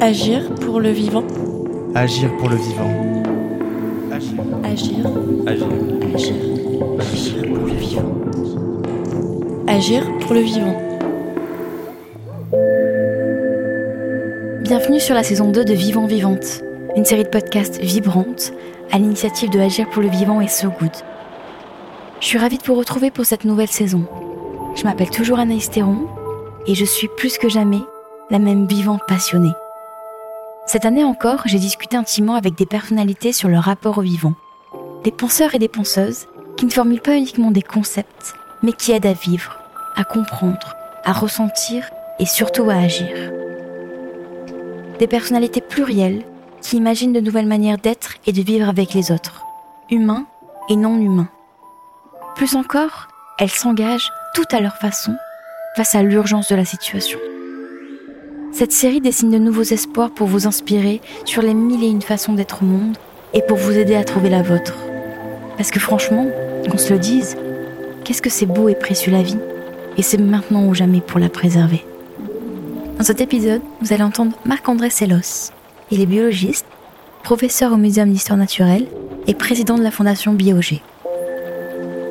Agir pour le vivant. Agir pour le vivant. Agir. Agir. Agir. Agir pour le vivant. Agir pour le vivant. Bienvenue sur la saison 2 de Vivant Vivante, une série de podcasts vibrantes à l'initiative de Agir pour le vivant et So Good. Je suis ravie de vous retrouver pour cette nouvelle saison. Je m'appelle toujours Anaïs Théron et je suis plus que jamais la même vivante passionnée. Cette année encore, j'ai discuté intimement avec des personnalités sur leur rapport au vivant. Des penseurs et des penseuses qui ne formulent pas uniquement des concepts, mais qui aident à vivre, à comprendre, à ressentir et surtout à agir. Des personnalités plurielles qui imaginent de nouvelles manières d'être et de vivre avec les autres, humains et non humains. Plus encore, elles s'engagent tout à leur façon face à l'urgence de la situation. Cette série dessine de nouveaux espoirs pour vous inspirer sur les mille et une façons d'être au monde et pour vous aider à trouver la vôtre. Parce que franchement, qu'on se le dise, qu'est-ce que c'est beau et précieux la vie Et c'est maintenant ou jamais pour la préserver. Dans cet épisode, vous allez entendre Marc-André Sellos. Il est biologiste, professeur au Muséum d'histoire naturelle et président de la Fondation Biogé.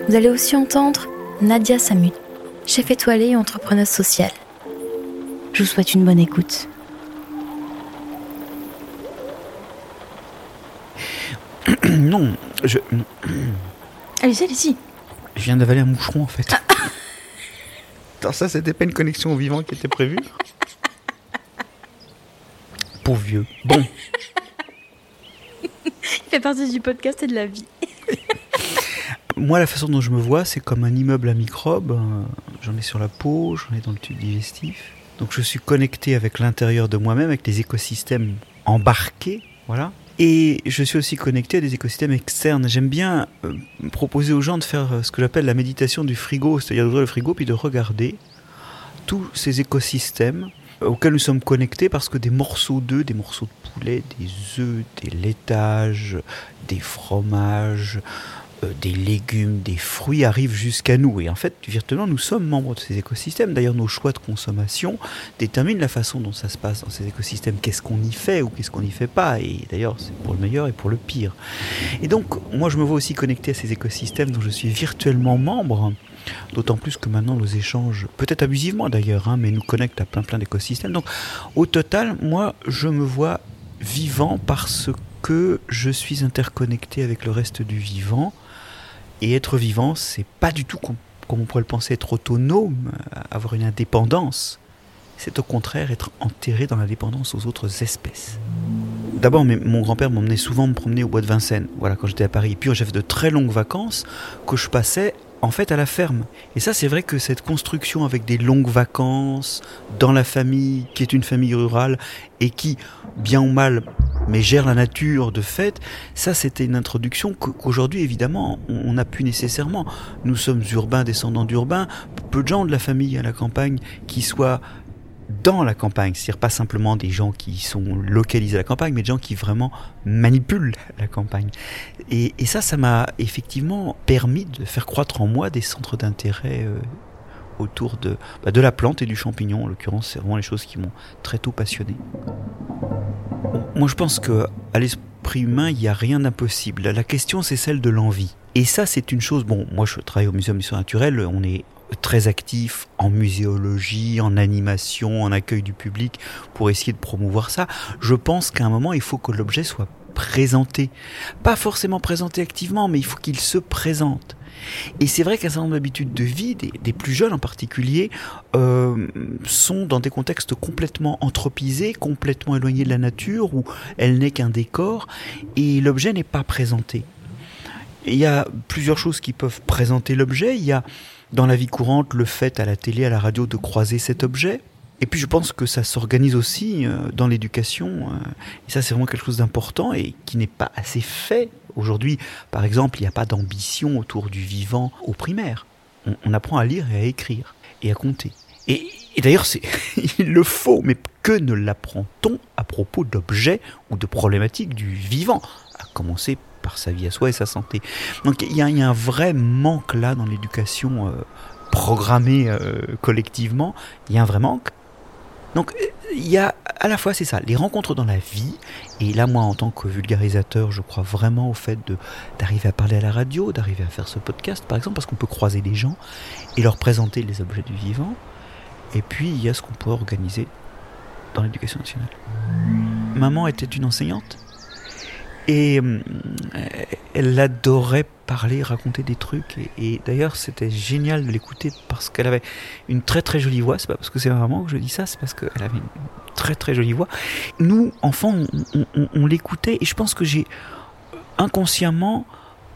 Vous allez aussi entendre Nadia Samut, chef étoilée et entrepreneuse sociale. Je vous souhaite une bonne écoute. non, je. Allez-y, allez-y. Je viens d'avaler un moucheron en fait. Attends, ça c'était pas une connexion au vivant qui était prévue Pauvre vieux. Bon. Il fait partie du podcast et de la vie. Moi, la façon dont je me vois, c'est comme un immeuble à microbes. Euh, J'en ai sur la peau, j'en ai dans le tube digestif. Donc je suis connecté avec l'intérieur de moi-même, avec des écosystèmes embarqués, voilà. Et je suis aussi connecté à des écosystèmes externes. J'aime bien euh, proposer aux gens de faire euh, ce que j'appelle la méditation du frigo, c'est-à-dire d'ouvrir le frigo puis de regarder tous ces écosystèmes auxquels nous sommes connectés parce que des morceaux d'œufs, des morceaux de poulet, des œufs, des laitages, des fromages, euh, des légumes, des fruits arrivent jusqu'à nous. Et en fait, virtuellement, nous sommes membres de ces écosystèmes. D'ailleurs, nos choix de consommation déterminent la façon dont ça se passe dans ces écosystèmes. Qu'est-ce qu'on y fait ou qu'est-ce qu'on n'y fait pas? Et d'ailleurs, c'est pour le meilleur et pour le pire. Et donc, moi, je me vois aussi connecté à ces écosystèmes dont je suis virtuellement membre. D'autant plus que maintenant nos échanges, peut-être abusivement d'ailleurs, hein, mais nous connectent à plein plein d'écosystèmes. Donc au total, moi je me vois vivant parce que je suis interconnecté avec le reste du vivant et être vivant, c'est pas du tout comme, on pourrait le penser, être autonome, avoir une indépendance. C'est au contraire être enterré dans la dépendance aux autres espèces. D'abord, mon grand-père m'emmenait souvent me promener au bois de Vincennes, voilà, quand j'étais à Paris. Puis j'avais de très longues vacances que je passais en fait à la ferme. Et ça, c'est vrai que cette construction avec des longues vacances dans la famille, qui est une famille rurale et qui, bien ou mal, mais gère la nature de fait, ça c'était une introduction qu'aujourd'hui évidemment on n'a plus nécessairement. Nous sommes urbains, descendants d'urbains, peu de gens de la famille à la campagne qui soient dans la campagne, c'est-à-dire pas simplement des gens qui sont localisés à la campagne, mais des gens qui vraiment manipulent la campagne. Et, ça, ça m'a effectivement permis de faire croître en moi des centres d'intérêt euh, autour de, bah, de la plante et du champignon. En l'occurrence, c'est vraiment les choses qui m'ont très tôt passionné. Moi, je pense que à l'esprit humain, il n'y a rien d'impossible. La question, c'est celle de l'envie. Et ça, c'est une chose. Bon, moi, je travaille au Muséum d'histoire naturelle. On est très actif en muséologie, en animation, en accueil du public pour essayer de promouvoir ça. Je pense qu'à un moment, il faut que l'objet soit présenté. Pas forcément présenté activement, mais il faut qu'il se présente. Et c'est vrai qu'un certain nombre d'habitudes de vie, des, plus jeunes en particulier, euh, sont dans des contextes complètement anthropisés, complètement éloignés de la nature, où elle n'est qu'un décor, et l'objet n'est pas présenté. Il y a plusieurs choses qui peuvent présenter l'objet. Il y a dans la vie courante le fait à la télé, à la radio de croiser cet objet. Et puis je pense que ça s'organise aussi euh, dans l'éducation. Euh, et ça c'est vraiment quelque chose d'important et qui n'est pas assez fait Aujourd'hui, par exemple, il n'y a pas d'ambition autour du vivant au primaire. On, apprend à lire et à écrire et à compter. Et, d'ailleurs, il le faut, mais que ne l'apprend-on à propos d'objets ou de problématiques du vivant? À commencer par sa vie à soi et sa santé. Donc il y a, un vrai manque là dans l'éducation euh, programmés euh, collectivement, il y a un vrai manque. Donc il y a à la fois c'est ça, les rencontres dans la vie, et là moi en tant que vulgarisateur, je crois vraiment au fait d'arriver à parler à la radio, d'arriver à faire ce podcast par exemple, parce qu'on peut croiser des gens et leur présenter les objets du vivant. Et puis il y a ce qu'on peut organiser dans l'éducation nationale. Maman était une enseignante et euh, elle adorait parler, raconter des trucs. Et, d'ailleurs, c'était génial de l'écouter parce qu'elle avait une très très jolie voix. C'est pas parce que c'est vraiment que je dis ça, c'est parce qu'elle avait une très très jolie voix. Nous, enfants, on, l'écoutait et je pense que j'ai inconsciemment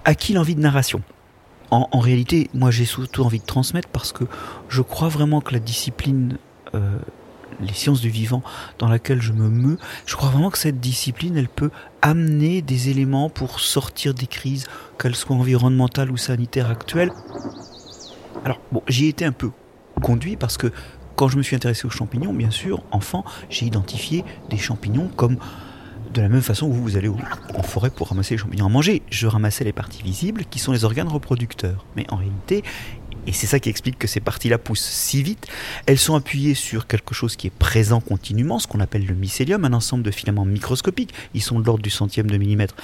acquis l'envie de narration. En, réalité, moi j'ai surtout envie de transmettre parce que je crois vraiment que la discipline euh, les sciences du vivant dans laquelle je me meus, je crois vraiment que cette discipline, elle peut amener des éléments pour sortir des crises, qu'elles soient environnementales ou sanitaires actuelles. Alors, bon, j'y été un peu conduit parce que quand je me suis intéressé aux champignons, bien sûr, enfant, j'ai identifié des champignons comme de la même façon où vous allez en forêt pour ramasser les champignons à manger. Je ramassais les parties visibles qui sont les organes reproducteurs. Mais en réalité, et c'est ça qui explique que ces parties-là poussent si vite. Elles sont appuyées sur quelque chose qui est présent continuellement, ce qu'on appelle le mycélium, un ensemble de filaments microscopiques. Ils sont de l'ordre du centième de millimètre.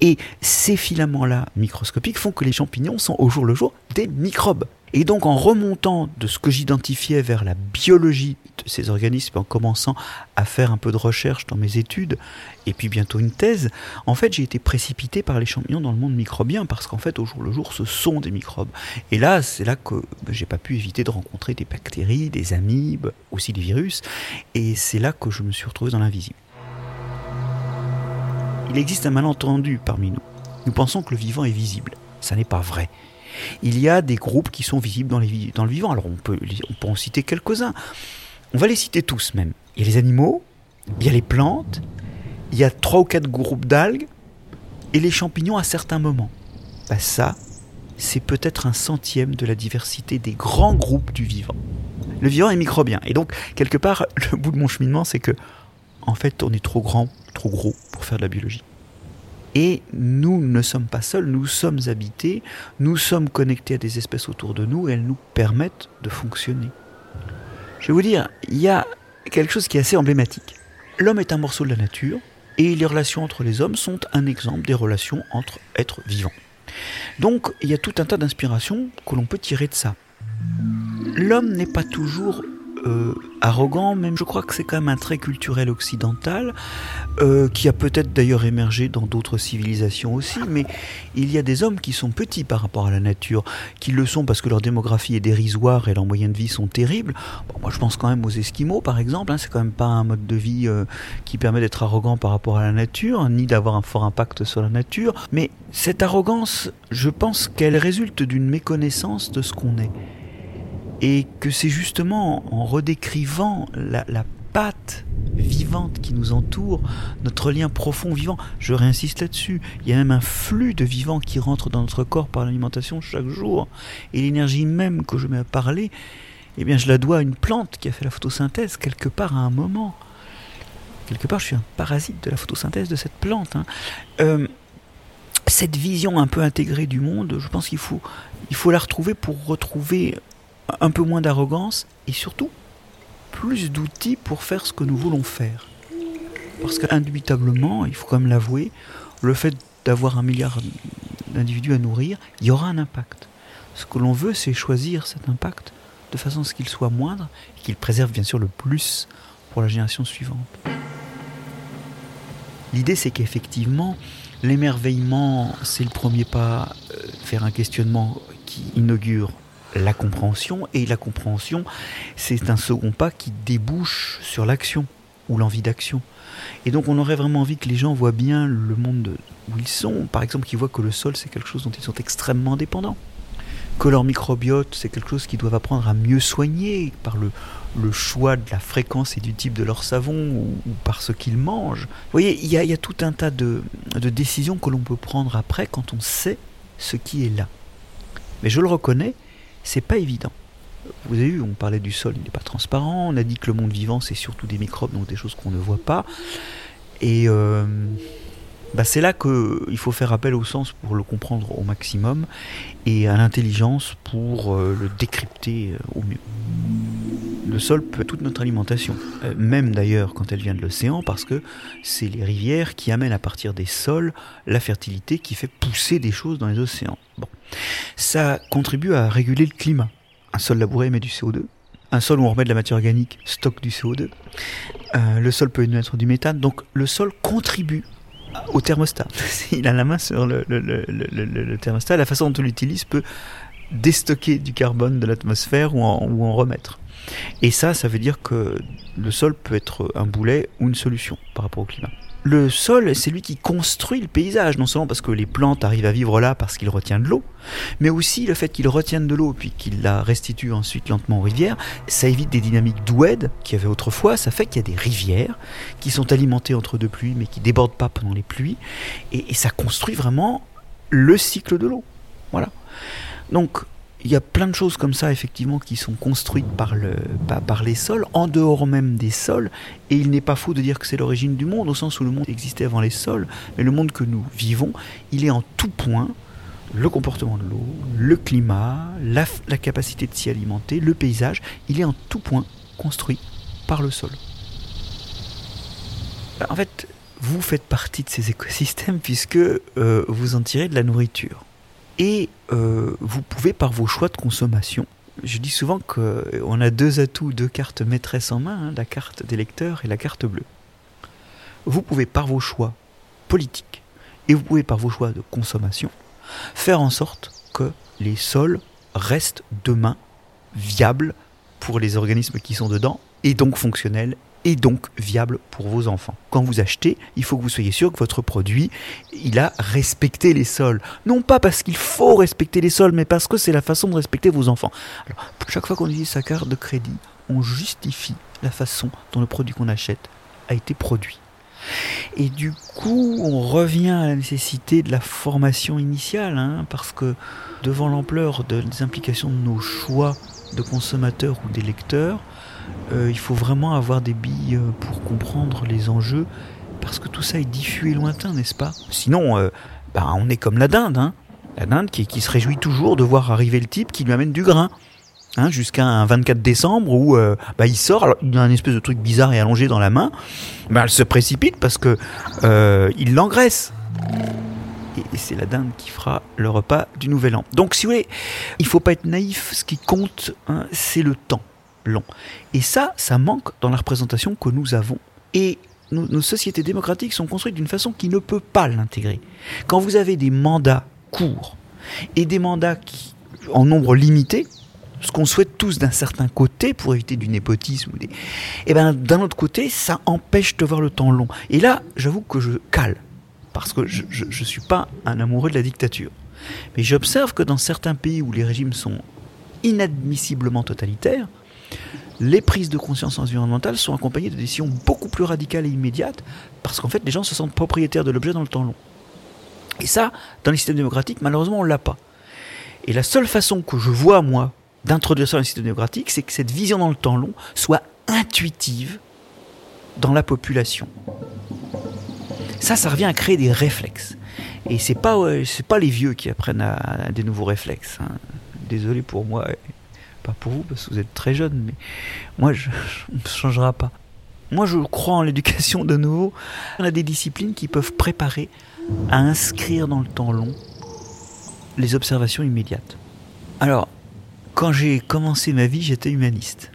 Et ces filaments-là microscopiques font que les champignons sont au jour le jour des microbes. Et donc en remontant de ce que j'identifiais vers la biologie de ces organismes, en commençant à faire un peu de recherche dans mes études, et puis bientôt une thèse, en fait j'ai été précipité par les champignons dans le monde microbien, parce qu'en fait au jour le jour ce sont des microbes. Et là c'est là que ben, j'ai pas pu éviter de rencontrer des bactéries, des amibes, aussi des virus, et c'est là que je me suis retrouvé dans l'invisible. Il existe un malentendu parmi nous. Nous pensons que le vivant est visible. Ça n'est pas vrai il y a des groupes qui sont visibles dans, le vivant. Alors on peut, on peut en citer quelques-uns. On va les citer tous même. Il y a les animaux, il y a les plantes, il y a trois ou quatre groupes d'algues et les champignons à certains moments. Bah ça, c'est peut-être un centième de la diversité des grands groupes du vivant. Le vivant est microbien. Et donc, quelque part, le bout de mon cheminement, c'est que, en fait, on est trop grand, trop gros pour faire de la biologie. Et nous ne sommes pas seuls, nous sommes habités, nous sommes connectés à des espèces autour de nous et elles nous permettent de fonctionner. Je vais vous dire, il y a quelque chose qui est assez emblématique. L'homme est un morceau de la nature et les relations entre les hommes sont un exemple des relations entre êtres vivants. Donc il y a tout un tas d'inspirations que l'on peut tirer de ça. L'homme n'est pas toujours euh, arrogant, même je crois que c'est quand même un trait culturel occidental, euh, qui a peut-être d'ailleurs émergé dans d'autres civilisations aussi, mais il y a des hommes qui sont petits par rapport à la nature, qui le sont parce que leur démographie est dérisoire et leur moyenne de vie sont terribles. moi je pense quand même aux Esquimaux par exemple, hein, c'est quand même pas un mode de vie euh, qui permet d'être arrogant par rapport à la nature, ni d'avoir un fort impact sur la nature, mais cette arrogance, je pense qu'elle résulte d'une méconnaissance de ce qu'on est et que c'est justement en redécrivant la, la patte vivante qui nous entoure, notre lien profond vivant. Je réinsiste là-dessus. Il y a même un flux de vivant qui rentre dans notre corps par l'alimentation chaque jour. Et l'énergie même que je mets à parler, eh bien, je la dois à une plante qui a fait la photosynthèse quelque part à un moment. Quelque part, je suis un parasite de la photosynthèse de cette plante. Hein. Euh, cette vision un peu intégrée du monde, je pense qu'il faut, il faut la retrouver pour retrouver un peu moins d'arrogance et surtout plus d'outils pour faire ce que nous voulons faire. Parce qu'indubitablement, il faut quand même l'avouer, le fait d'avoir un milliard d'individus à nourrir, il y aura un impact. Ce que l'on veut, c'est choisir cet impact de façon à ce qu'il soit moindre et qu'il préserve bien sûr le plus pour la génération suivante. L'idée, c'est qu'effectivement, l'émerveillement, c'est le premier pas vers un questionnement qui inaugure la compréhension, et la compréhension, c'est un second pas qui débouche sur l'action, ou l'envie d'action. Et donc on aurait vraiment envie que les gens voient bien le monde où ils sont, par exemple qu'ils voient que le sol c'est quelque chose dont ils sont extrêmement dépendants, que leur microbiote c'est quelque chose qu'ils doivent apprendre à mieux soigner par le, choix de la fréquence et du type de leur savon ou, par ce qu'ils mangent. Vous voyez, il y, a, tout un tas de, de décisions que l'on peut prendre après quand on sait ce qui est là. Mais je le reconnais, c'est pas évident. Vous avez vu, on parlait du sol, il n'est pas transparent. On a dit que le monde vivant, c'est surtout des microbes, donc des choses qu'on ne voit pas. Et, euh, bah, c'est là qu'il faut faire appel au sens pour le comprendre au maximum et à l'intelligence pour euh, le décrypter euh, au mieux. Le sol peut toute notre alimentation, euh, même d'ailleurs quand elle vient de l'océan, parce que c'est les rivières qui amènent à partir des sols la fertilité qui fait pousser des choses dans les océans. Ça contribue à réguler le climat. Un sol labouré émet du CO2, un sol où on remet de la matière organique stocke du CO2. le sol peut émettre du méthane. Donc le sol contribue au thermostat. Il a la main sur le, thermostat. La façon dont on l'utilise peut déstocker du carbone de l'atmosphère ou en remettre. Et ça, ça veut dire que le sol peut être un boulet ou une solution par rapport au climat le sol, c'est lui qui construit le paysage, non seulement parce que les plantes arrivent à vivre là parce qu'il retient de l'eau, mais aussi le fait qu'il retienne de l'eau puis qu'il la restitue ensuite lentement aux rivières, ça évite des dynamiques d'oued qu'il y avait autrefois, ça fait qu'il y a des rivières qui sont alimentées entre deux pluies mais qui débordent pas pendant les pluies, et, et ça construit vraiment le cycle de l'eau. Voilà. Donc il y a plein de choses comme ça, effectivement, qui sont construites par, le, par, les sols, en dehors même des sols. Et il n'est pas faux de dire que c'est l'origine du monde, au sens où le monde existait avant les sols. Mais le monde que nous vivons, il est en tout point le comportement de l'eau, le climat, la, la capacité de s'y alimenter, le paysage, il est en tout point construit par le sol. En fait, vous faites partie de ces écosystèmes puisque euh, vous en tirez de la nourriture. Et euh, vous pouvez par vos choix de consommation, je dis souvent qu'on a deux atouts, deux cartes maîtresses en main, hein, la carte des lecteurs et la carte bleue. Vous pouvez par vos choix politiques et vous pouvez par vos choix de consommation faire en sorte que les sols restent demain viables pour les organismes qui sont dedans et donc fonctionnels et donc viable pour vos enfants. Quand vous achetez, il faut que vous soyez sûr que votre produit, il a respecté les sols. Non pas parce qu'il faut respecter les sols, mais parce que c'est la façon de respecter vos enfants. Chaque fois qu'on utilise sa carte de crédit, on justifie la façon dont le produit qu'on achète a été produit. Et du coup, on revient à la nécessité de la formation initiale, hein, parce que devant l'ampleur des implications de nos choix de consommateurs ou des lecteurs, euh, il faut vraiment avoir des billes euh, pour comprendre les enjeux, parce que tout ça est diffus et lointain, n'est-ce pas? Sinon, euh, bah, on est comme la dinde, hein la dinde qui, se réjouit toujours de voir arriver le type qui lui amène du grain. Hein, jusqu'à un 24 décembre où bah, il sort, il a un espèce de truc bizarre et allongé dans la main, bah, elle se précipite parce que il l'engraisse. Et, c'est la dinde qui fera le repas du nouvel an. Donc si vous voulez, il faut pas être naïf, ce qui compte, hein, c'est le temps long. Et ça, ça manque dans la représentation que nous avons. Et nos, sociétés démocratiques sont construites d'une façon qui ne peut pas l'intégrer. Quand vous avez des mandats courts et des mandats en nombre limité, ce qu'on souhaite tous d'un certain côté pour éviter du népotisme, et eh ben d'un autre côté, ça empêche de voir le temps long. Et là, j'avoue que je cale, parce que je ne suis pas un amoureux de la dictature. Mais j'observe que dans certains pays où les régimes sont inadmissiblement totalitaires, les prises de conscience environnementale sont accompagnées de décisions beaucoup plus radicales et immédiates, parce qu'en fait, les gens se sentent propriétaires de l'objet dans le temps long. Et ça, dans les systèmes démocratiques, malheureusement, on l'a pas. Et la seule façon que je vois, moi, d'introduire ça dans les systèmes démocratiques, c'est que cette vision dans le temps long soit intuitive dans la population. Ça, ça revient à créer des réflexes. Et c'est pas, c'est pas les vieux qui apprennent à, des nouveaux réflexes. Hein. Désolé pour moi pas pour vous parce que vous êtes très jeune, mais moi, je, ne changera pas. Moi, je crois en l'éducation de nouveau. On a des disciplines qui peuvent préparer à inscrire dans le temps long les observations immédiates. Alors, quand j'ai commencé ma vie, j'étais humaniste.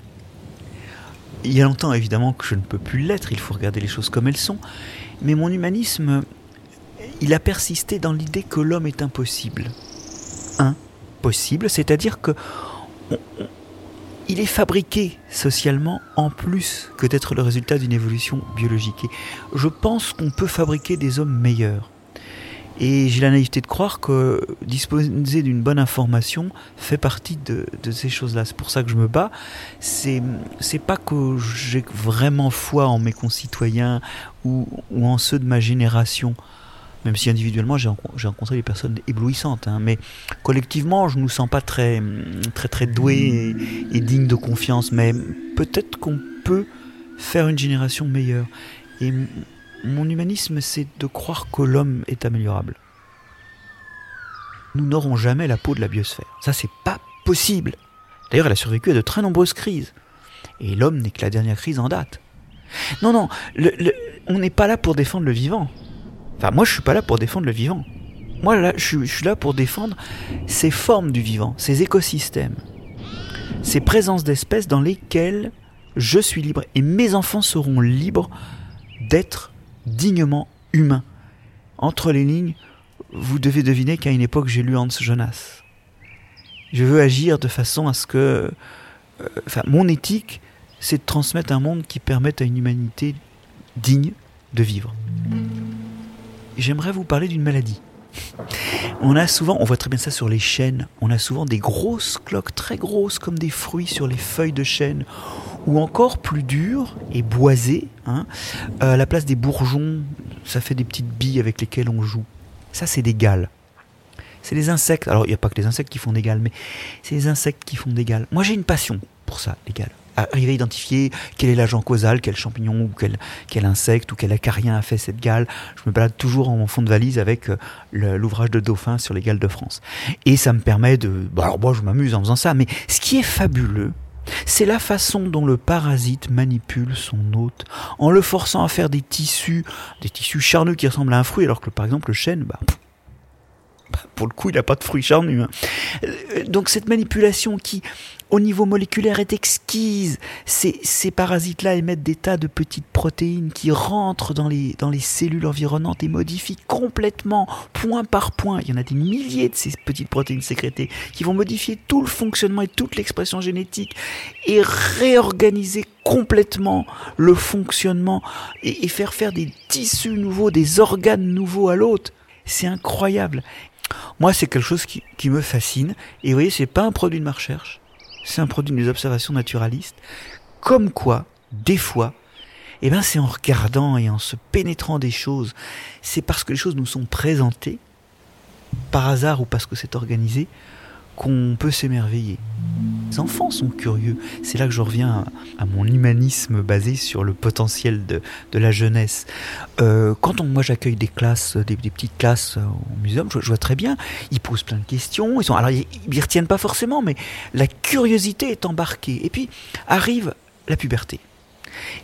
Il y a longtemps, évidemment, que je ne peux plus l'être, il faut regarder les choses comme elles sont. Mais mon humanisme, il a persisté dans l'idée que l'homme est impossible. Impossible, c'est-à-dire que il est fabriqué socialement en plus que d'être le résultat d'une évolution biologique. Et je pense qu'on peut fabriquer des hommes meilleurs. Et j'ai la naïveté de croire que disposer d'une bonne information fait partie de, ces choses-là. C'est pour ça que je me bats. C'est, c'est pas que j'ai vraiment foi en mes concitoyens ou en ceux de ma génération même si individuellement j'ai rencontré des personnes éblouissantes, hein. mais collectivement je ne nous sens pas très très très doués et, dignes de confiance, mais peut-être qu'on peut faire une génération meilleure. Et Mon humanisme, c'est de croire que l'homme est améliorable. Nous n'aurons jamais la peau de la biosphère. Ça, c'est pas possible. D'ailleurs, elle a survécu à de très nombreuses crises. Et l'homme n'est que la dernière crise en date. Non, non, on n'est pas là pour défendre le vivant. Enfin, moi, je suis pas là pour défendre le vivant. Moi, là, je, suis là pour défendre ces formes du vivant, ces écosystèmes, ces présences d'espèces dans lesquelles je suis libre et mes enfants seront libres d'être dignement humains. Entre les lignes, vous devez deviner qu'à une époque j'ai lu Hans Jonas. Je veux agir de façon à ce que, euh, mon éthique, c'est de transmettre un monde qui permette à une humanité digne de vivre. J'aimerais vous parler d'une maladie. On a souvent, on voit très bien ça sur les chênes, on a souvent des grosses cloques très grosses comme des fruits sur les feuilles de chêne, ou encore plus dures et boisées, hein, à la place des bourgeons, ça fait des petites billes avec lesquelles on joue. Ça c'est des gales. C'est les insectes, alors il n'y a pas que les insectes qui font des gales, mais c'est les insectes qui font des gales. Moi j'ai une passion pour ça, les gales arriver à identifier quel est l'agent causal, quel champignon ou quel, insecte ou quel acarien a fait cette gale. Je me balade toujours en fond de valise avec euh, l'ouvrage de Dauphin sur les gales de France. Et ça me permet de... Bon, alors moi je m'amuse en faisant ça, mais ce qui est fabuleux, c'est la façon dont le parasite manipule son hôte en le forçant à faire des tissus, des tissus charneux qui ressemblent à un fruit, alors que par exemple le chêne, bah, bah pour le coup, il n'a pas de fruits charnus. Hein. Euh, donc cette manipulation qui, au niveau moléculaire est exquise. Ces, parasites-là émettent des tas de petites protéines qui rentrent dans les, cellules environnantes et modifient complètement, point par point. Il y en a des milliers de ces petites protéines sécrétées qui vont modifier tout le fonctionnement et toute l'expression génétique et réorganiser complètement le fonctionnement et, faire faire des tissus nouveaux, des organes nouveaux à l'autre. C'est incroyable. Moi, c'est quelque chose qui, qui, me fascine. Et vous voyez, c'est pas un produit de ma recherche c'est un produit des observations naturalistes, comme quoi, des fois, eh ben c'est en regardant et en se pénétrant des choses, c'est parce que les choses nous sont présentées, par hasard ou parce que c'est organisé, qu'on peut s'émerveiller. Les enfants sont curieux. C'est là que je reviens à, mon humanisme basé sur le potentiel de, la jeunesse. Euh, quand on, moi j'accueille des classes, des, petites classes au muséum, je, vois très bien, ils posent plein de questions. Ils sont, alors ils, ils retiennent pas forcément, mais la curiosité est embarquée. Et puis arrive la puberté.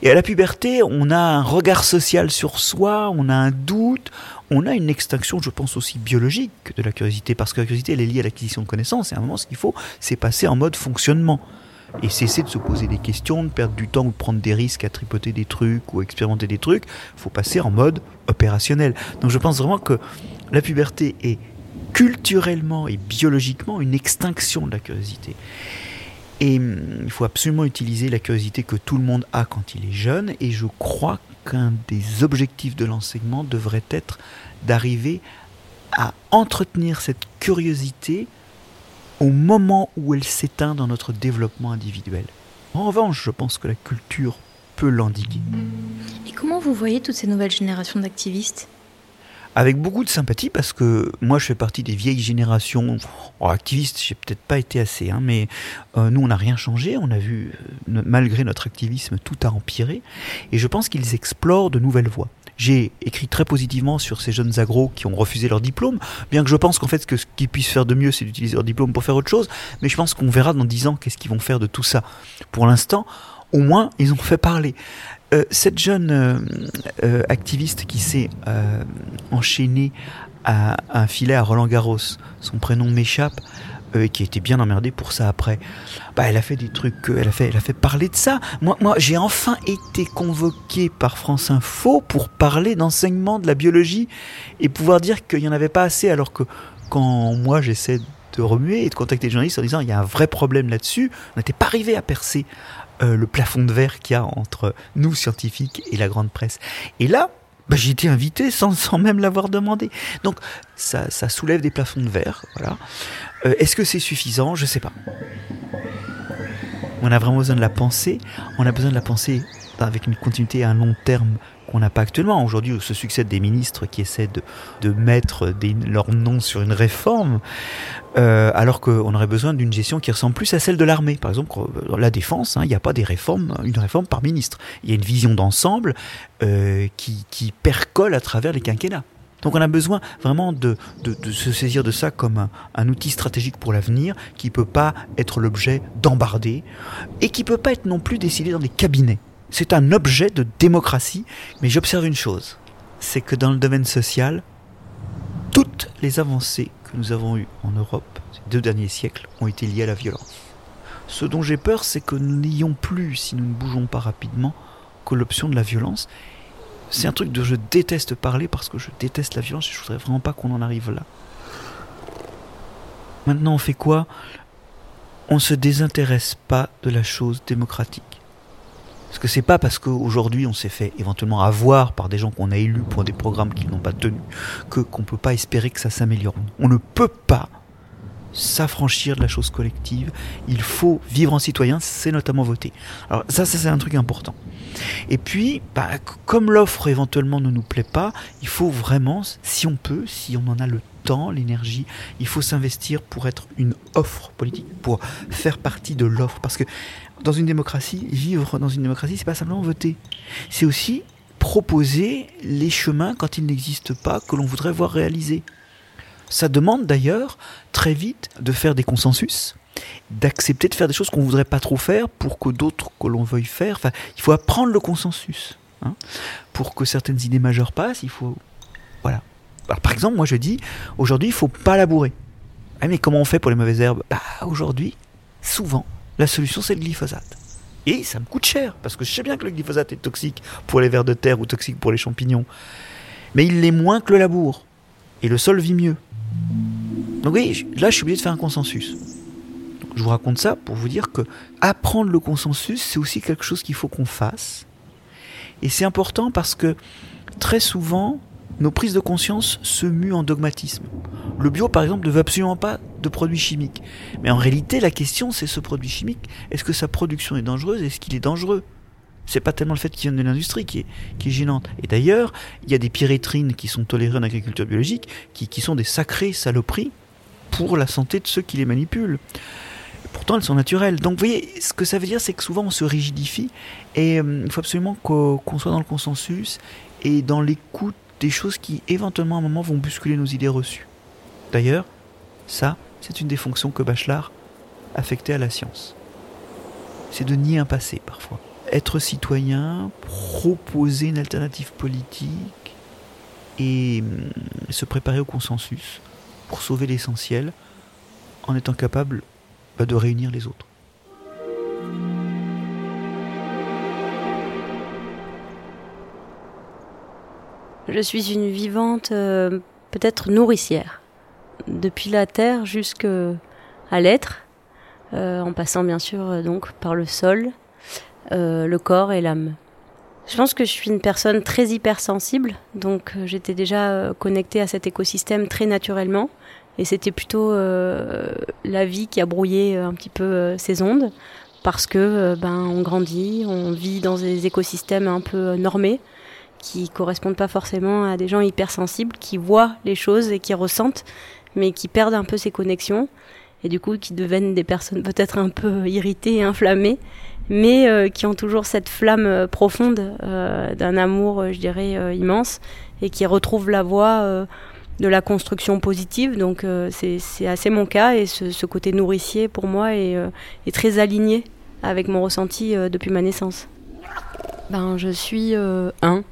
Et à la puberté, on a un regard social sur soi, on a un doute, on a une extinction, je pense aussi biologique de la curiosité, parce que la curiosité, elle est liée à l'acquisition de connaissances, et à un moment, ce qu'il faut, c'est passer en mode fonctionnement. Et cesser de se poser des questions, de perdre du temps ou de prendre des risques à tripoter des trucs ou expérimenter des trucs, il faut passer en mode opérationnel. Donc je pense vraiment que la puberté est culturellement et biologiquement une extinction de la curiosité. Et hum, il faut absolument utiliser la curiosité que tout le monde a quand il est jeune. Et je crois qu'un des objectifs de l'enseignement devrait être d'arriver à entretenir cette curiosité au moment où elle s'éteint dans notre développement individuel. En revanche, je pense que la culture peut l'endiguer. Et comment vous voyez toutes ces nouvelles générations d'activistes? Avec beaucoup de sympathie parce que moi je fais partie des vieilles générations oh, activistes, j'ai peut-être pas été assez, hein, mais euh, nous on n'a rien changé, on a vu euh, malgré notre activisme tout a empiré et je pense qu'ils explorent de nouvelles voies. J'ai écrit très positivement sur ces jeunes agros qui ont refusé leur diplôme, bien que je pense qu'en fait ce qu'ils puissent faire de mieux c'est d'utiliser leur diplôme pour faire autre chose, mais je pense qu'on verra dans dix ans qu'est-ce qu'ils vont faire de tout ça. Pour l'instant, au moins ils ont fait parler. Euh, cette jeune euh, euh, activiste qui s'est enchaînée à, un filet à Roland Garros, son prénom m'échappe, et qui a été bien emmerdée pour ça après. Bah, elle a fait des trucs, elle a fait, elle a fait parler de ça. Moi, j'ai enfin été convoqué par France Info pour parler d'enseignement de la biologie et pouvoir dire qu'il n'y en avait pas assez, alors que quand moi j'essaie de remuer et de contacter les journalistes en disant il y a un vrai problème là-dessus, on n'était pas arrivé à percer euh, le plafond de verre qu'il y a entre nous scientifiques et la grande presse. Et là, bah, j'ai été invité sans, même l'avoir demandé. Donc ça, soulève des plafonds de verre. Voilà. Euh, est-ce que c'est suffisant? Je sais pas. On a vraiment besoin de la pensée. On a besoin de la pensée avec une continuité à long terme qu'on n'a pas actuellement. Aujourd'hui, ce succès des ministres qui essaient de, mettre leur nom sur une réforme, euh, alors qu'on aurait besoin d'une gestion qui ressemble plus à celle de l'armée. Par exemple, dans la défense, hein, il n'y a pas des réformes, une réforme par ministre. Il y a une vision d'ensemble euh, qui, percole à travers les quinquennats. Donc on a besoin vraiment de, se saisir de ça comme un, outil stratégique pour l'avenir qui peut pas être l'objet d'embarder et qui peut pas être non plus décidé dans des cabinets. C'est un objet de démocratie, mais j'observe une chose, c'est que dans le domaine social, toutes les avancées que nous avons eues en Europe ces deux derniers siècles ont été liées à la violence. Ce dont j'ai peur, c'est que nous n'ayons plus, si nous ne bougeons pas rapidement, que l'option de la violence c'est un truc dont je déteste parler parce que je déteste la violence et je voudrais vraiment pas qu'on en arrive là. Maintenant, on fait quoi? On se désintéresse pas de la chose démocratique. Parce que c'est pas parce qu'aujourd'hui on s'est fait éventuellement avoir par des gens qu'on a élus pour des programmes qu'ils n'ont pas tenus que qu'on peut pas espérer que ça s'améliore. On ne peut pas s'affranchir de la chose collective. Il faut vivre en citoyen, c'est notamment voter. Alors ça, ça c'est un truc important. Et puis, bah, comme l'offre éventuellement ne nous plaît pas, il faut vraiment, si on peut, si on en a le temps, l'énergie, il faut s'investir pour être une offre politique, pour faire partie de l'offre. Parce que dans une démocratie, vivre dans une démocratie, c'est pas simplement voter. C'est aussi proposer les chemins quand ils n'existent pas que l'on voudrait voir réalisés. Ça demande d'ailleurs très vite de faire des consensus, d'accepter de faire des choses qu'on voudrait pas trop faire pour que d'autres que l'on veuille faire. Enfin, il faut apprendre le consensus. Hein. Pour que certaines idées majeures passent, il faut. Voilà. Alors, par exemple, moi je dis, aujourd'hui, il faut pas labourer. Ah, mais comment on fait pour les mauvaises herbes? Bah, aujourd'hui, souvent, la solution c'est le glyphosate. Et ça me coûte cher, parce que je sais bien que le glyphosate est toxique pour les vers de terre ou toxique pour les champignons. Mais il l'est moins que le labour. Et le sol vit mieux. Donc oui, là je suis obligé de faire un consensus. Je vous raconte ça pour vous dire que apprendre le consensus, c'est aussi quelque chose qu'il faut qu'on fasse. Et c'est important parce que très souvent, nos prises de conscience se muent en dogmatisme. Le bio, par exemple, ne veut absolument pas de produits chimiques. Mais en réalité, la question, c'est ce produit chimique, est-ce que sa production est dangereuse Est-ce qu'il est dangereux? C'est pas tellement le fait qu'il vienne de l'industrie qui est, qui gênante. Et d'ailleurs, il y a des pyrétrines qui sont tolérées en agriculture biologique, qui, qui sont des sacrées saloperies pour la santé de ceux qui les manipulent. Pourtant, elles sont naturelles. Donc, vous voyez, ce que ça veut dire, c'est que souvent on se rigidifie et euh, il faut absolument qu'on soit dans le consensus et dans l'écoute des choses qui, éventuellement, à un moment, vont bousculer nos idées reçues. D'ailleurs, ça, c'est une des fonctions que Bachelard affectait à la science. C'est de nier un passé, parfois être citoyen, proposer une alternative politique et hum, se préparer au consensus pour sauver l'essentiel en étant capable de réunir les autres. Je suis une vivante, euh, peut-être nourricière, depuis la terre jusqu'à l'être, euh, en passant bien sûr euh, donc par le sol, le corps et l'âme. Je pense que je suis une personne très hypersensible, donc j'étais déjà connectée à cet écosystème très naturellement, et c'était plutôt la vie qui a brouillé un petit peu ces ondes, parce que ben on grandit, on vit dans des écosystèmes un peu normés, qui correspondent pas forcément à des gens hypersensibles, qui voient les choses et qui ressentent, mais qui perdent un peu ces connexions, et du coup qui deviennent des personnes peut-être un peu irritées et inflammées, mais euh, qui ont toujours cette flamme euh, profonde euh, d'un amour, je dirais, immense, et qui retrouvent la voie de la construction positive. Donc c'est assez mon cas, et ce, ce, côté nourricier, pour moi, est, est très aligné avec mon ressenti depuis ma naissance. Ben, je suis un,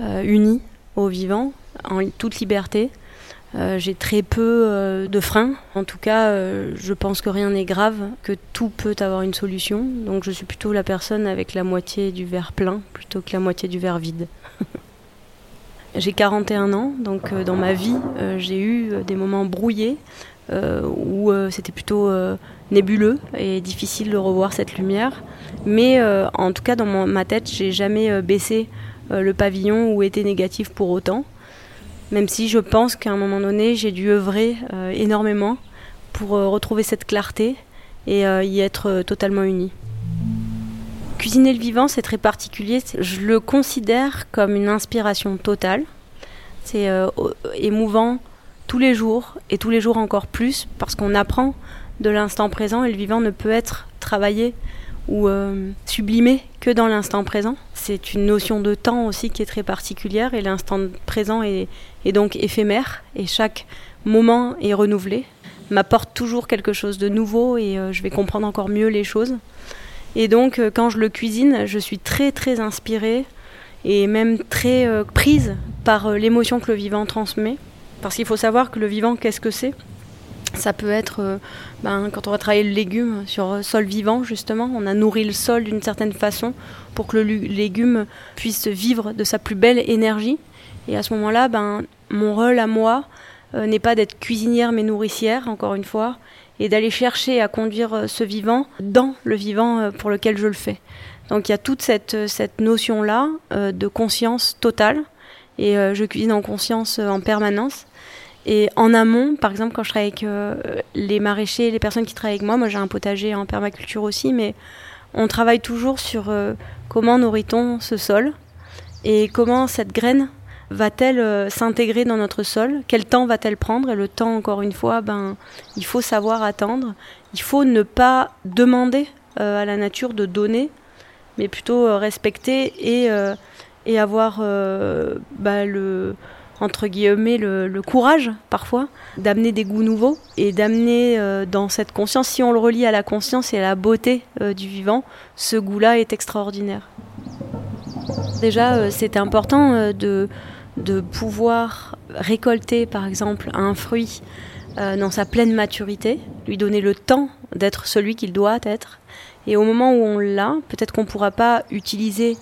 uni au vivant, en toute liberté. Euh, j'ai très peu euh, de freins. En tout cas, euh, je pense que rien n'est grave, que tout peut avoir une solution. Donc je suis plutôt la personne avec la moitié du verre plein plutôt que la moitié du verre vide. J'ai 41 ans, donc dans ma vie, j'ai eu des moments brouillés où c'était plutôt nébuleux et difficile de revoir cette lumière. Mais en tout cas, dans ma tête, j'ai jamais baissé le pavillon ou été négatif pour autant même si je pense qu'à un moment donné, j'ai dû œuvrer euh, énormément pour euh, retrouver cette clarté et euh, y être totalement unie. Cuisiner le vivant, c'est très particulier. Je le considère comme une inspiration totale. C'est euh, émouvant tous les jours et tous les jours encore plus parce qu'on apprend de l'instant présent et le vivant ne peut être travaillé ou euh, sublimé que dans l'instant présent. C'est une notion de temps aussi qui est très particulière et l'instant présent est, donc éphémère et chaque moment est renouvelé, m'apporte toujours quelque chose de nouveau et euh, je vais comprendre encore mieux les choses. Et donc euh, quand je le cuisine, je suis très très inspirée et même très prise par l'émotion que le vivant transmet. Parce qu'il faut savoir que le vivant, qu'est-ce que c'est? Ça peut être euh, ben, quand on va travailler le légume sur sol vivant, justement, on a nourri le sol d'une certaine façon pour que le légume puisse vivre de sa plus belle énergie. Et à ce moment-là, ben, mon rôle à moi euh, n'est pas d'être cuisinière mais nourricière, encore une fois, et d'aller chercher à conduire euh, ce vivant dans le vivant pour lequel je le fais. Donc il y a toute cette, cette notion-là de conscience totale, et je cuisine en conscience en permanence. Et en amont, par exemple, quand je travaille avec euh, les maraîchers, les personnes qui travaillent avec moi, moi j'ai un potager en permaculture aussi, mais on travaille toujours sur euh, comment nourrit-on ce sol et comment cette graine va-t-elle euh, s'intégrer dans notre sol? Quel temps va-t-elle prendre? Et le temps, encore une fois, ben, il faut savoir attendre. Il faut ne pas demander à la nature de donner, mais plutôt respecter et, et avoir bah, le entre guillemets le, courage parfois d'amener des goûts nouveaux et d'amener euh, dans cette conscience, si on le relie à la conscience et à la beauté euh, du vivant, ce goût-là est extraordinaire. Déjà, euh, c'est important de, de pouvoir récolter par exemple un fruit dans sa pleine maturité, lui donner le temps d'être celui qu'il doit être. Et au moment où on l'a, peut-être qu'on ne pourra pas utiliser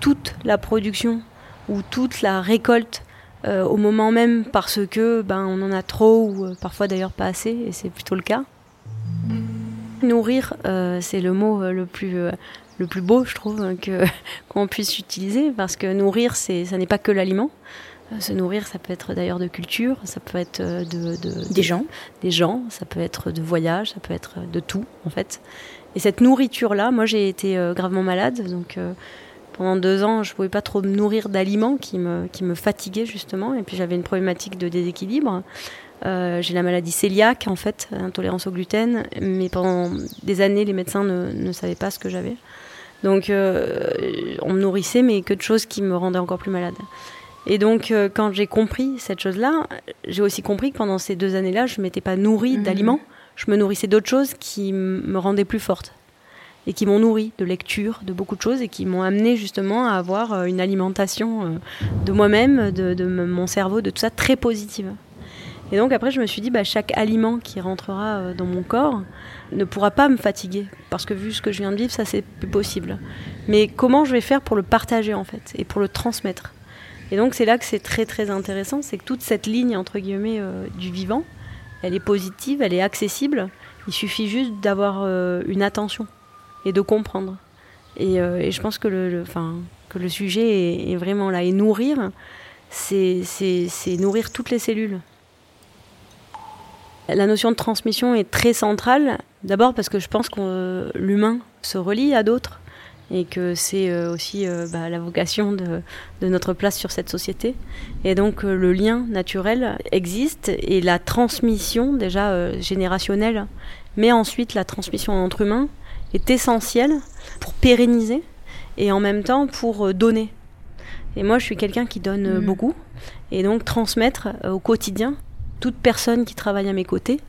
toute la production ou toute la récolte euh, au moment même parce que ben on en a trop ou euh, parfois d'ailleurs pas assez et c'est plutôt le cas. Nourrir, euh, c'est le mot le plus le plus beau, je trouve, que qu'on puisse utiliser parce que nourrir, c'est ça n'est pas que l'aliment. Se nourrir, ça peut être d'ailleurs de culture, ça peut être de, de, des gens, des gens, ça peut être de voyage, ça peut être de tout en fait. Et cette nourriture là, moi j'ai été gravement malade, donc pendant deux ans, je ne pouvais pas trop me nourrir d'aliments qui me, qui me fatiguaient justement. Et puis j'avais une problématique de déséquilibre. Euh, j'ai la maladie cœliaque, en fait, intolérance au gluten. Mais pendant des années, les médecins ne, ne savaient pas ce que j'avais. Donc euh, on me nourrissait, mais que de choses qui me rendaient encore plus malade. Et donc euh, quand j'ai compris cette chose-là, j'ai aussi compris que pendant ces deux années-là, je ne m'étais pas nourrie mhm. d'aliments. Je me nourrissais d'autres choses qui me rendaient plus forte et qui m'ont nourri de lecture, de beaucoup de choses et qui m'ont amené justement à avoir euh, une alimentation de moi-même, de, mon cerveau, de tout ça très positive. Et donc après, je me suis dit, bah, chaque aliment qui rentrera euh, dans mon corps ne pourra pas me fatiguer, parce que vu ce que je viens de vivre, ça c'est plus possible. Mais comment je vais faire pour le partager en fait, et pour le transmettre? Et donc c'est là que c'est très très intéressant, c'est que toute cette ligne entre guillemets du vivant, elle est positive, elle est accessible. Il suffit juste d'avoir une attention et de comprendre. Et, euh, je pense que le, que le sujet est, vraiment là. Et nourrir, c'est nourrir toutes les cellules. La notion de transmission est très centrale, d'abord parce que je pense que l'humain se relie à d'autres et que c'est euh, aussi euh, bah, la vocation de, de, notre place sur cette société. Et donc le lien naturel existe et la transmission déjà générationnelle, mais ensuite la transmission entre humains, est essentiel pour pérenniser et en même temps pour euh, donner. Et moi, je suis quelqu'un qui donne euh, mm. beaucoup. Et donc, transmettre euh, au quotidien, toute personne qui travaille à mes côtés,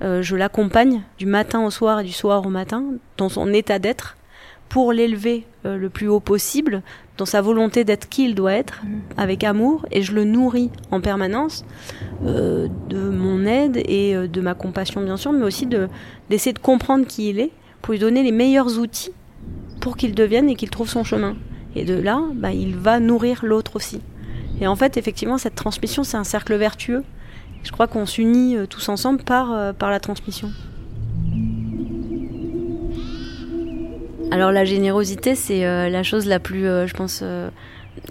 je l'accompagne du matin au soir et du soir au matin dans son état d'être pour l'élever le plus haut possible, dans sa volonté d'être qui il doit être, mm. avec amour, et je le nourris en permanence de mon aide et de ma compassion bien sûr, mais aussi d'essayer de comprendre qui il est pour lui donner les meilleurs outils pour qu'il devienne et qu'il trouve son chemin. Et de là, bah, il va nourrir l'autre aussi. Et en fait, effectivement, cette transmission, c'est un cercle vertueux. Je crois qu'on s'unit euh, tous ensemble par, euh, par la transmission. Alors la générosité, c'est euh, la chose la plus, je pense,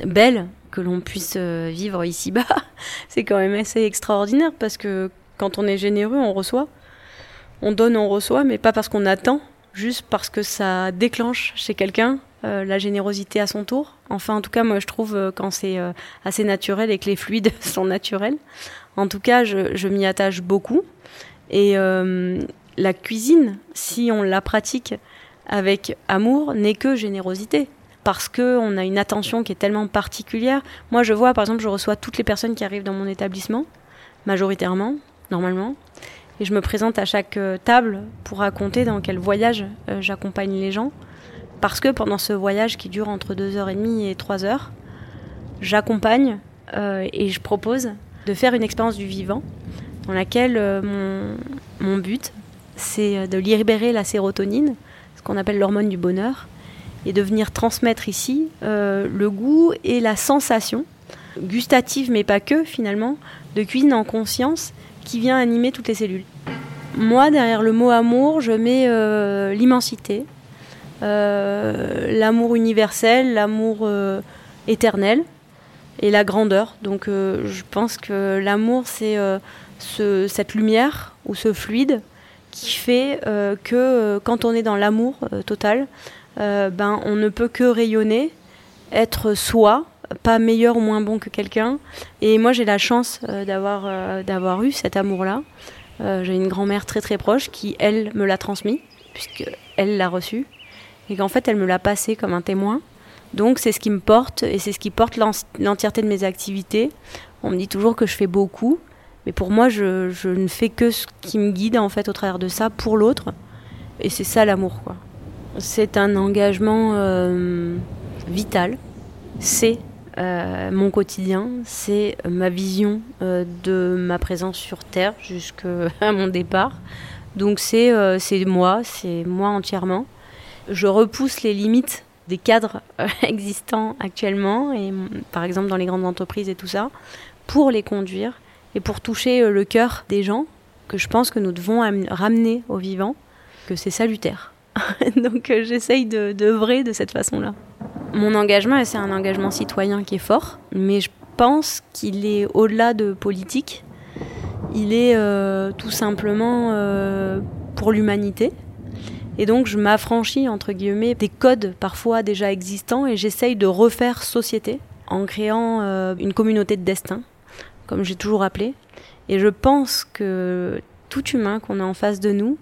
belle que l'on puisse vivre ici-bas. c'est quand même assez extraordinaire parce que quand on est généreux, on reçoit. On donne, on reçoit, mais pas parce qu'on attend, juste parce que ça déclenche chez quelqu'un la générosité à son tour. Enfin, en tout cas, moi, je trouve quand c'est assez naturel et que les fluides sont naturels. En tout cas, je, m'y attache beaucoup. Et la cuisine, si on la pratique avec amour, n'est que générosité parce qu'on a une attention qui est tellement particulière. Moi, je vois, par exemple, je reçois toutes les personnes qui arrivent dans mon établissement, majoritairement, normalement, et je me présente à chaque euh, table pour raconter dans quel voyage euh, j'accompagne les gens, parce que pendant ce voyage qui dure entre 2h30 et 3 heures, j'accompagne euh, et je propose de faire une expérience du vivant dans laquelle mon, mon but, c'est de libérer la sérotonine, ce qu'on appelle l'hormone du bonheur, et de venir transmettre ici euh, le goût et la sensation gustative, mais pas que finalement, de cuisine en conscience qui vient animer toutes les cellules. Moi, derrière le mot amour, je mets euh, l'immensité, euh, l'amour universel, l'amour éternel et la grandeur. Donc je pense que l'amour, c'est ce, cette lumière ou ce fluide qui fait que quand on est dans l'amour total, euh, ben, on ne peut que rayonner, être soi, pas meilleur ou moins bon que quelqu'un. Et moi, j'ai la chance euh, d'avoir euh, d'avoir eu cet amour-là. j'ai une grand-mère très très proche qui, elle, me l'a transmis, puisqu'elle l'a reçu, et qu'en fait, elle me l'a passé comme un témoin. Donc, c'est ce qui me porte, et c'est ce qui porte l'entièreté de mes activités. On me dit toujours que je fais beaucoup, mais pour moi, je, ne fais que ce qui me guide, en fait, au travers de ça, pour l'autre. Et c'est ça l'amour, quoi. C'est un engagement euh, vital. C'est euh, mon quotidien, c'est ma vision euh, de ma présence sur Terre jusqu'à mon départ. Donc c'est moi, c'est moi entièrement. Je repousse les limites des cadres existants actuellement, et par exemple dans les grandes entreprises et tout ça, pour les conduire et pour toucher le cœur des gens que je pense que nous devons ramener au vivant, que c'est salutaire. Donc euh, j'essaye de, de de cette façon-là. Mon engagement, c'est un engagement citoyen qui est fort, mais je pense qu'il est au-delà de politique. Il est euh, tout simplement euh, pour l'humanité. Et donc je m'affranchis, entre guillemets, des codes parfois déjà existants et j'essaye de refaire société en créant une communauté de destin, comme j'ai toujours appelé. Et je pense que tout humain qu'on a en face de nous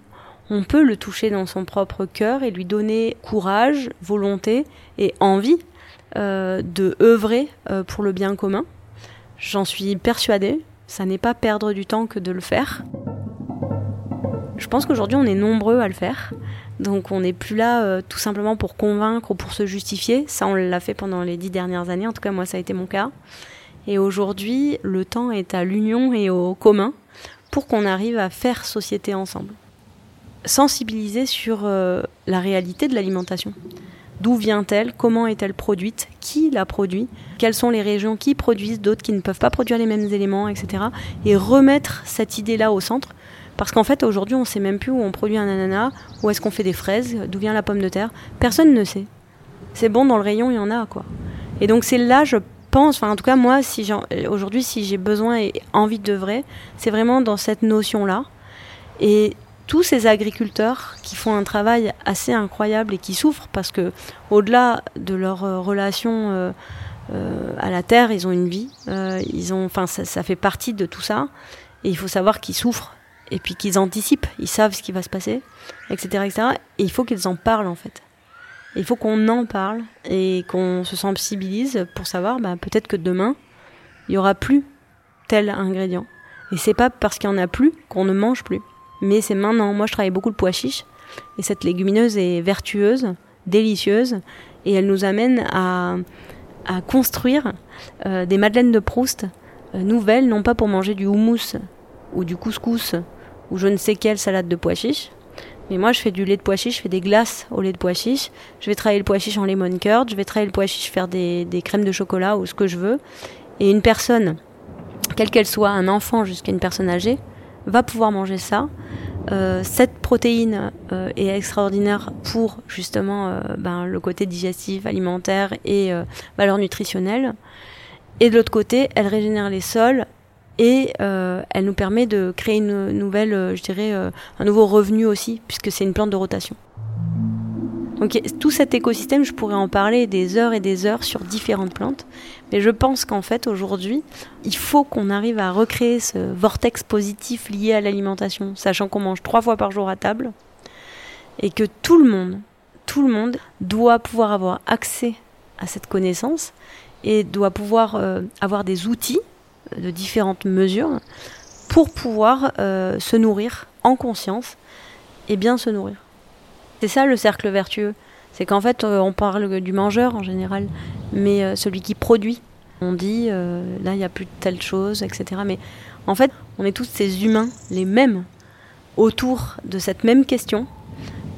on peut le toucher dans son propre cœur et lui donner courage, volonté et envie euh, de œuvrer euh, pour le bien commun. J'en suis persuadée, ça n'est pas perdre du temps que de le faire. Je pense qu'aujourd'hui on est nombreux à le faire, donc on n'est plus là euh, tout simplement pour convaincre ou pour se justifier, ça on l'a fait pendant les dix dernières années, en tout cas moi ça a été mon cas. Et aujourd'hui le temps est à l'union et au commun pour qu'on arrive à faire société ensemble sensibiliser sur euh, la réalité de l'alimentation. D'où vient-elle? Comment est-elle produite? Qui la produit? Quelles sont les régions qui produisent, d'autres qui ne peuvent pas produire les mêmes éléments, etc. Et remettre cette idée-là au centre. Parce qu'en fait, aujourd'hui, on ne sait même plus où on produit un ananas, où est-ce qu'on fait des fraises, d'où vient la pomme de terre. Personne ne sait. C'est bon, dans le rayon, il y en a, quoi. Et donc, c'est là, je pense, enfin, en tout cas, moi, aujourd'hui, si j'ai besoin et envie de vrai, c'est vraiment dans cette notion-là. Et tous ces agriculteurs qui font un travail assez incroyable et qui souffrent parce que au-delà de leur euh, relation euh, euh, à la terre, ils ont une vie, ils ont, enfin ça, fait partie de tout ça et il faut savoir qu'ils souffrent et puis qu'ils anticipent, ils savent ce qui va se passer, etc., etc. Et il faut qu'ils en parlent en fait. il faut qu'on en parle et qu'on se sensibilise pour savoir, bah, peut-être que demain il y aura plus tel ingrédient. Et c'est pas parce qu'il y en a plus qu'on ne mange plus mais c'est maintenant. Moi, je travaille beaucoup le pois chiche, et cette légumineuse est vertueuse, délicieuse, et elle nous amène à, à construire euh, des madeleines de Proust euh, nouvelles, non pas pour manger du houmous ou du couscous ou je ne sais quelle salade de pois chiche, mais moi, je fais du lait de pois chiche, je fais des glaces au lait de pois chiche. Je vais travailler le pois chiche en lemon curd. Je vais travailler le pois chiche, faire des, crèmes de chocolat ou ce que je veux. Et une personne, quelle qu'elle soit, un enfant jusqu'à une personne âgée, va pouvoir manger ça. Euh, cette protéine euh, est extraordinaire pour justement euh, ben, le côté digestif, alimentaire et valeur nutritionnelle. Et de l'autre côté, elle régénère les sols et elle nous permet de créer une nouvelle, je dirais, un nouveau revenu aussi, puisque c'est une plante de rotation. Donc tout cet écosystème, je pourrais en parler des heures et des heures sur différentes plantes. Mais je pense qu'en fait, aujourd'hui, il faut qu'on arrive à recréer ce vortex positif lié à l'alimentation, sachant qu'on mange trois fois par jour à table, et que tout le monde, tout le monde doit pouvoir avoir accès à cette connaissance et doit pouvoir euh, avoir des outils de différentes mesures pour pouvoir euh, se nourrir en conscience et bien se nourrir. C'est ça le cercle vertueux. C'est qu'en fait, euh, on parle du mangeur en général, mais euh, celui qui produit. On dit, là, il n'y a plus de telle chose, etc. Mais en fait, on est tous ces humains, les mêmes, autour de cette même question,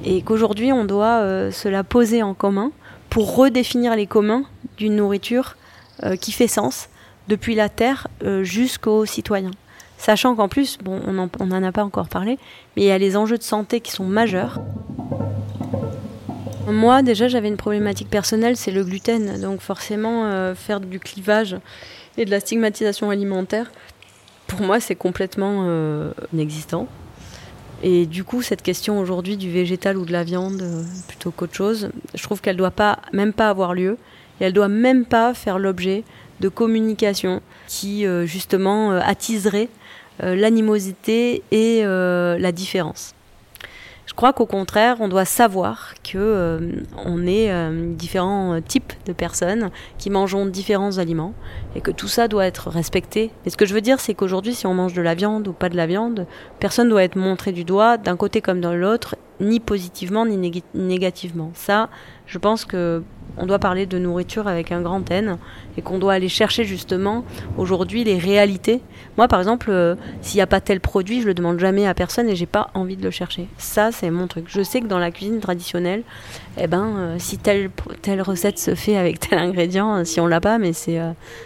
et qu'aujourd'hui, on doit se la poser en commun pour redéfinir les communs d'une nourriture qui fait sens, depuis la terre jusqu'aux citoyens. Sachant qu'en plus, bon, on n'en a pas encore parlé, mais il y a les enjeux de santé qui sont majeurs. Moi, déjà, j'avais une problématique personnelle, c'est le gluten. Donc, forcément, euh, faire du clivage et de la stigmatisation alimentaire, pour moi, c'est complètement euh, inexistant. Et du coup, cette question aujourd'hui du végétal ou de la viande, euh, plutôt qu'autre chose, je trouve qu'elle ne doit pas, même pas avoir lieu. Et elle doit même pas faire l'objet de communication qui, justement, attiserait euh, l'animosité et euh, la différence. Je crois qu'au contraire, on doit savoir que euh, on est différents types de personnes qui mangeons différents aliments et que tout ça doit être respecté. Et ce que je veux dire, c'est qu'aujourd'hui, si on mange de la viande ou pas de la viande, personne doit être montré du doigt d'un côté comme dans l'autre, ni positivement ni négativement. Ça, je pense que on doit parler de nourriture avec un grand N et qu'on doit aller chercher justement aujourd'hui les réalités. Moi, par exemple, euh, s'il n'y a pas tel produit, je le demande jamais à personne et j'ai pas envie de le chercher. Ça, c'est mon truc. Je sais que dans la cuisine traditionnelle, eh ben, euh, si telle, telle recette se fait avec tel ingrédient, euh, si on l'a pas, mais c'est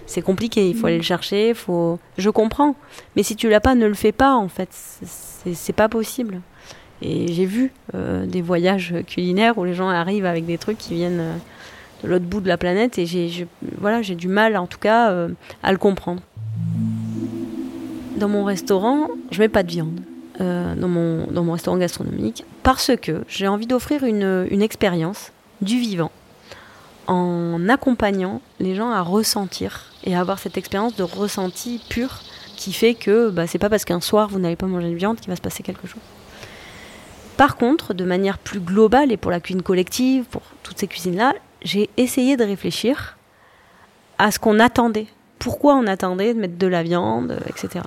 c'est compliqué. Il faut aller le chercher. Faut. Je comprends. Mais si tu l'as pas, ne le fais pas. En fait, c'est pas possible. Et j'ai vu des voyages culinaires où les gens arrivent avec des trucs qui viennent l'autre bout de la planète et j'ai voilà, du mal en tout cas euh, à le comprendre. Dans mon restaurant, je mets pas de viande. Euh, dans, mon, dans mon restaurant gastronomique parce que j'ai envie d'offrir une, une expérience du vivant en accompagnant les gens à ressentir et à avoir cette expérience de ressenti pur qui fait que bah, c'est pas parce qu'un soir vous n'avez pas mangé de viande qu'il va se passer quelque chose. Par contre, de manière plus globale et pour la cuisine collective, pour toutes ces cuisines-là, j'ai essayé de réfléchir à ce qu'on attendait. Pourquoi on attendait de mettre de la viande, etc.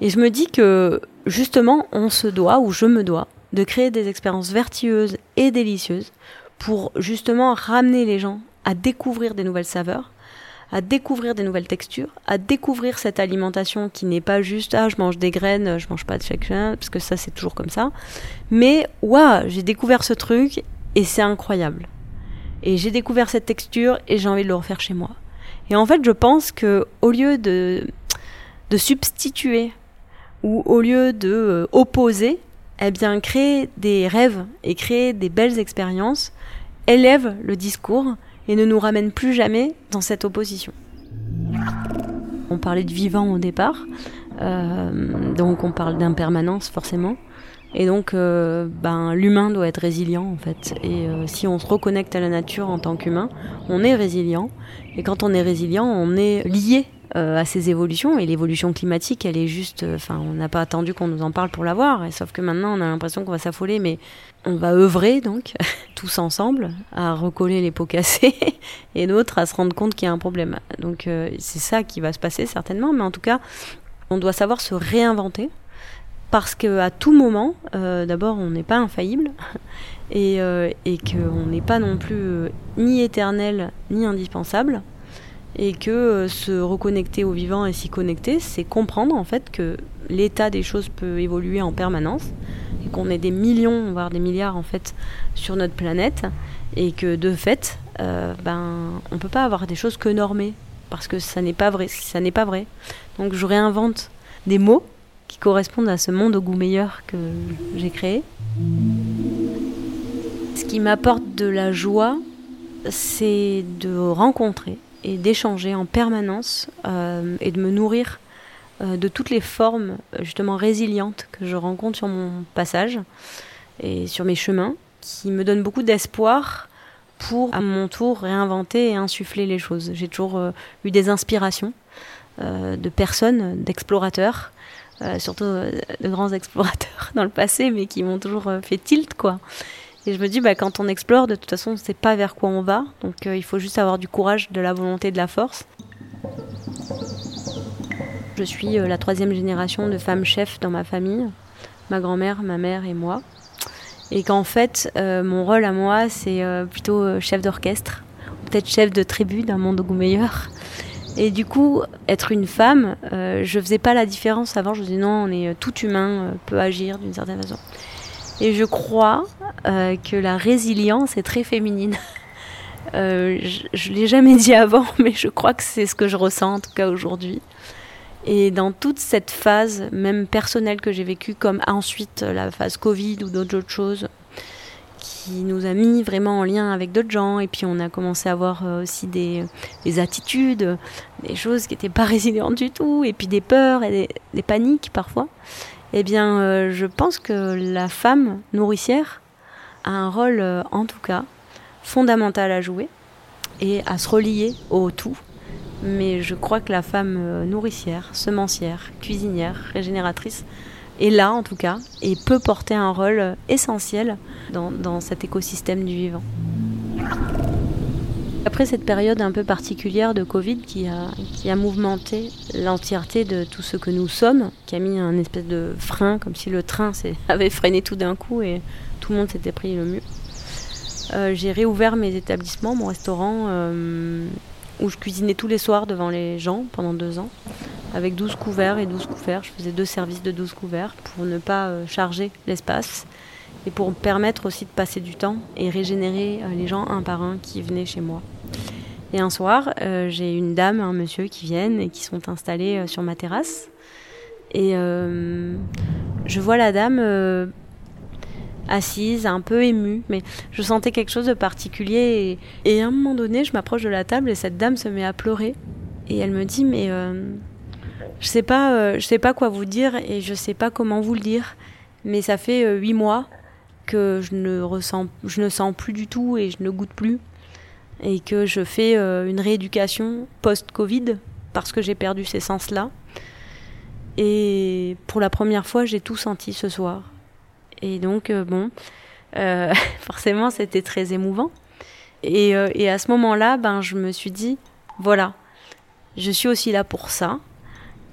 Et je me dis que justement, on se doit, ou je me dois, de créer des expériences vertueuses et délicieuses pour justement ramener les gens à découvrir des nouvelles saveurs, à découvrir des nouvelles textures, à découvrir cette alimentation qui n'est pas juste ah je mange des graines, je mange pas de chaque parce que ça c'est toujours comme ça, mais waouh j'ai découvert ce truc et c'est incroyable. Et j'ai découvert cette texture et j'ai envie de le refaire chez moi. Et en fait, je pense que au lieu de, de substituer ou au lieu de euh, opposer, eh bien, créer des rêves et créer des belles expériences élève le discours et ne nous ramène plus jamais dans cette opposition. On parlait de vivant au départ, euh, donc on parle d'impermanence forcément. Et donc, euh, ben, l'humain doit être résilient en fait. Et euh, si on se reconnecte à la nature en tant qu'humain, on est résilient. Et quand on est résilient, on est lié euh, à ces évolutions. Et l'évolution climatique, elle est juste. Enfin, on n'a pas attendu qu'on nous en parle pour l'avoir. Et sauf que maintenant, on a l'impression qu'on va s'affoler, mais on va œuvrer donc tous ensemble à recoller les pots cassés et d'autres à se rendre compte qu'il y a un problème. Donc, c'est ça qui va se passer certainement. Mais en tout cas, on doit savoir se réinventer parce qu'à tout moment, euh, d'abord, on n'est pas infaillible. Et, euh, qu'on n'est pas non plus euh, ni éternel ni indispensable. Et que se reconnecter au vivant et s'y connecter, c'est comprendre en fait que l'état des choses peut évoluer en permanence. Et qu'on est des millions, voire des milliards en fait sur notre planète. Et que de fait, ben, on peut pas avoir des choses que normées. Parce que ça n'est pas vrai, ça n'est pas vrai. Donc je réinvente des mots qui correspondent à ce monde au goût meilleur que j'ai créé. Ce qui m'apporte de la joie, c'est de rencontrer et d'échanger en permanence euh, et de me nourrir euh, de toutes les formes justement résilientes que je rencontre sur mon passage et sur mes chemins qui me donne beaucoup d'espoir pour à mon tour réinventer et insuffler les choses. J'ai toujours euh, eu des inspirations de personnes, d'explorateurs, euh, surtout de grands explorateurs dans le passé, mais qui m'ont toujours fait tilt quoi. Et je me dis, bah, quand on explore, de toute façon, on ne sait pas vers quoi on va. Donc il faut juste avoir du courage, de la volonté, de la force. Je suis la troisième génération de femmes chefs dans ma famille, ma grand-mère, ma mère et moi et qu'en fait, euh, mon rôle à moi, c'est euh, plutôt euh, chef d'orchestre, peut-être chef de tribu d'un monde au goût meilleur. Et du coup, être une femme, je faisais pas la différence avant. Je disais non, on est tout humain, peut agir d'une certaine façon. Et je crois que la résilience est très féminine. je, je l'ai jamais dit avant, mais je crois que c'est ce que je ressens en tout cas aujourd'hui. Et dans toute cette phase, même personnelle que j'ai vécue, comme ensuite la phase Covid ou d'autres choses, qui nous a mis vraiment en lien avec d'autres gens, et puis on a commencé à avoir euh, aussi des, attitudes, des choses qui n'étaient pas résilientes du tout, et puis des peurs et des, paniques parfois. Eh bien, euh, je pense que la femme nourricière a un rôle, euh, en tout cas, fondamental à jouer et à se relier au tout. Mais je crois que la femme nourricière, semencière, cuisinière, régénératrice est là en tout cas et peut porter un rôle essentiel dans, cet écosystème du vivant. Après cette période un peu particulière de Covid qui a, mouvementé l'entièreté de tout ce que nous sommes, qui a mis un espèce de frein, comme si le train avait freiné tout d'un coup et tout le monde s'était pris le mur. Euh, j'ai réouvert mes établissements, mon restaurant, euh, où je cuisinais tous les soirs devant les gens pendant deux ans, avec 12 couverts et 12 couverts. Je faisais deux services de 12 couverts pour ne pas euh, charger l'espace et pour permettre aussi de passer du temps et régénérer euh, les gens un par un qui venaient chez moi. Et un soir, euh, j'ai une dame, un monsieur qui viennent et qui sont installés sur ma terrasse. Et je vois la dame assise, un peu émue, mais je sentais quelque chose de particulier. Et, à un moment donné, je m'approche de la table et cette dame se met à pleurer. Et elle me dit, mais je sais pas, euh, je sais pas quoi vous dire et je sais pas comment vous le dire. Mais ça fait euh, huit mois que je ne ressens, je ne sens plus du tout et je ne goûte plus et que je fais une rééducation post-Covid parce que j'ai perdu ces sens-là. Et pour la première fois, j'ai tout senti ce soir. Et donc, euh, bon, euh, forcément, c'était très émouvant. Et, euh, et à ce moment-là, ben, je me suis dit, voilà, je suis aussi là pour ça.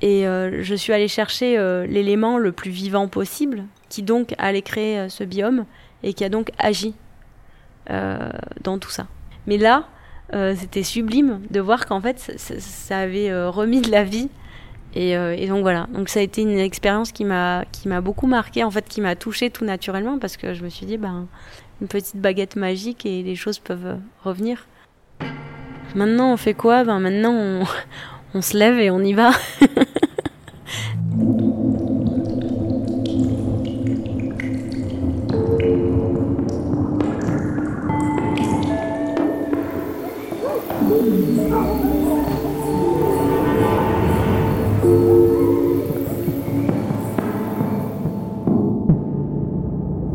Et je suis allée chercher l'élément le plus vivant possible, qui donc allait créer ce biome et qui a donc agi dans tout ça. Mais là, c'était sublime de voir qu'en fait, ça avait remis de la vie euh, et, donc voilà, donc ça a été une expérience qui m'a beaucoup marqué, en fait, qui m'a touchée tout naturellement parce que je me suis dit, ben, une petite baguette magique et les choses peuvent revenir. Maintenant, on fait quoi? Ben maintenant, on se lève et on y va.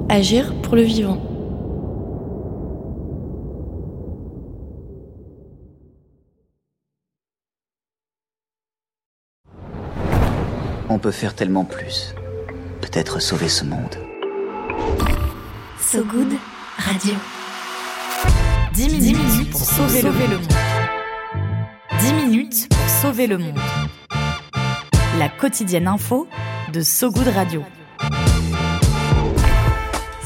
Agir pour le vivant. On peut faire tellement plus. Peut-être sauver ce monde. So Good Radio. 10 minutes, pour sauver, le, monde. 10 minutes pour sauver le monde. La quotidienne info de So Good Radio.